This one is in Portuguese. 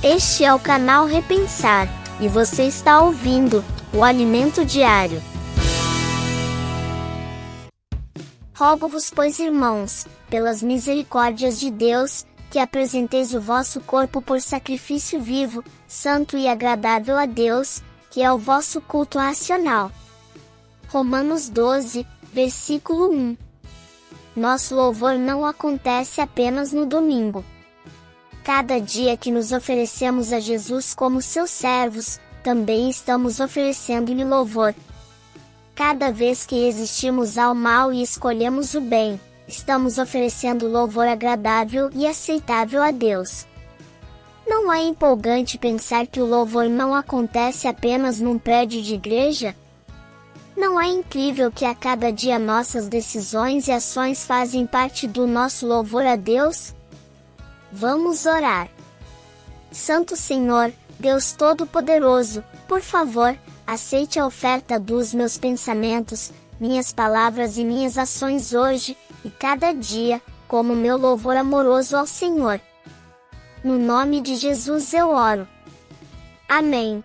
Este é o canal Repensar e você está ouvindo o Alimento Diário. Rogo-vos, pois, irmãos, pelas misericórdias de Deus, que apresenteis o vosso corpo por sacrifício vivo, santo e agradável a Deus, que é o vosso culto racional. Romanos 12, versículo 1. Nosso louvor não acontece apenas no domingo. Cada dia que nos oferecemos a Jesus como seus servos, também estamos oferecendo-lhe louvor. Cada vez que resistimos ao mal e escolhemos o bem, estamos oferecendo louvor agradável e aceitável a Deus. Não é empolgante pensar que o louvor não acontece apenas num prédio de igreja? Não é incrível que a cada dia nossas decisões e ações fazem parte do nosso louvor a Deus? Vamos orar. Santo Senhor, Deus Todo-Poderoso, por favor, aceite a oferta dos meus pensamentos, minhas palavras e minhas ações hoje e cada dia, como meu louvor amoroso ao Senhor. No nome de Jesus eu oro. Amém.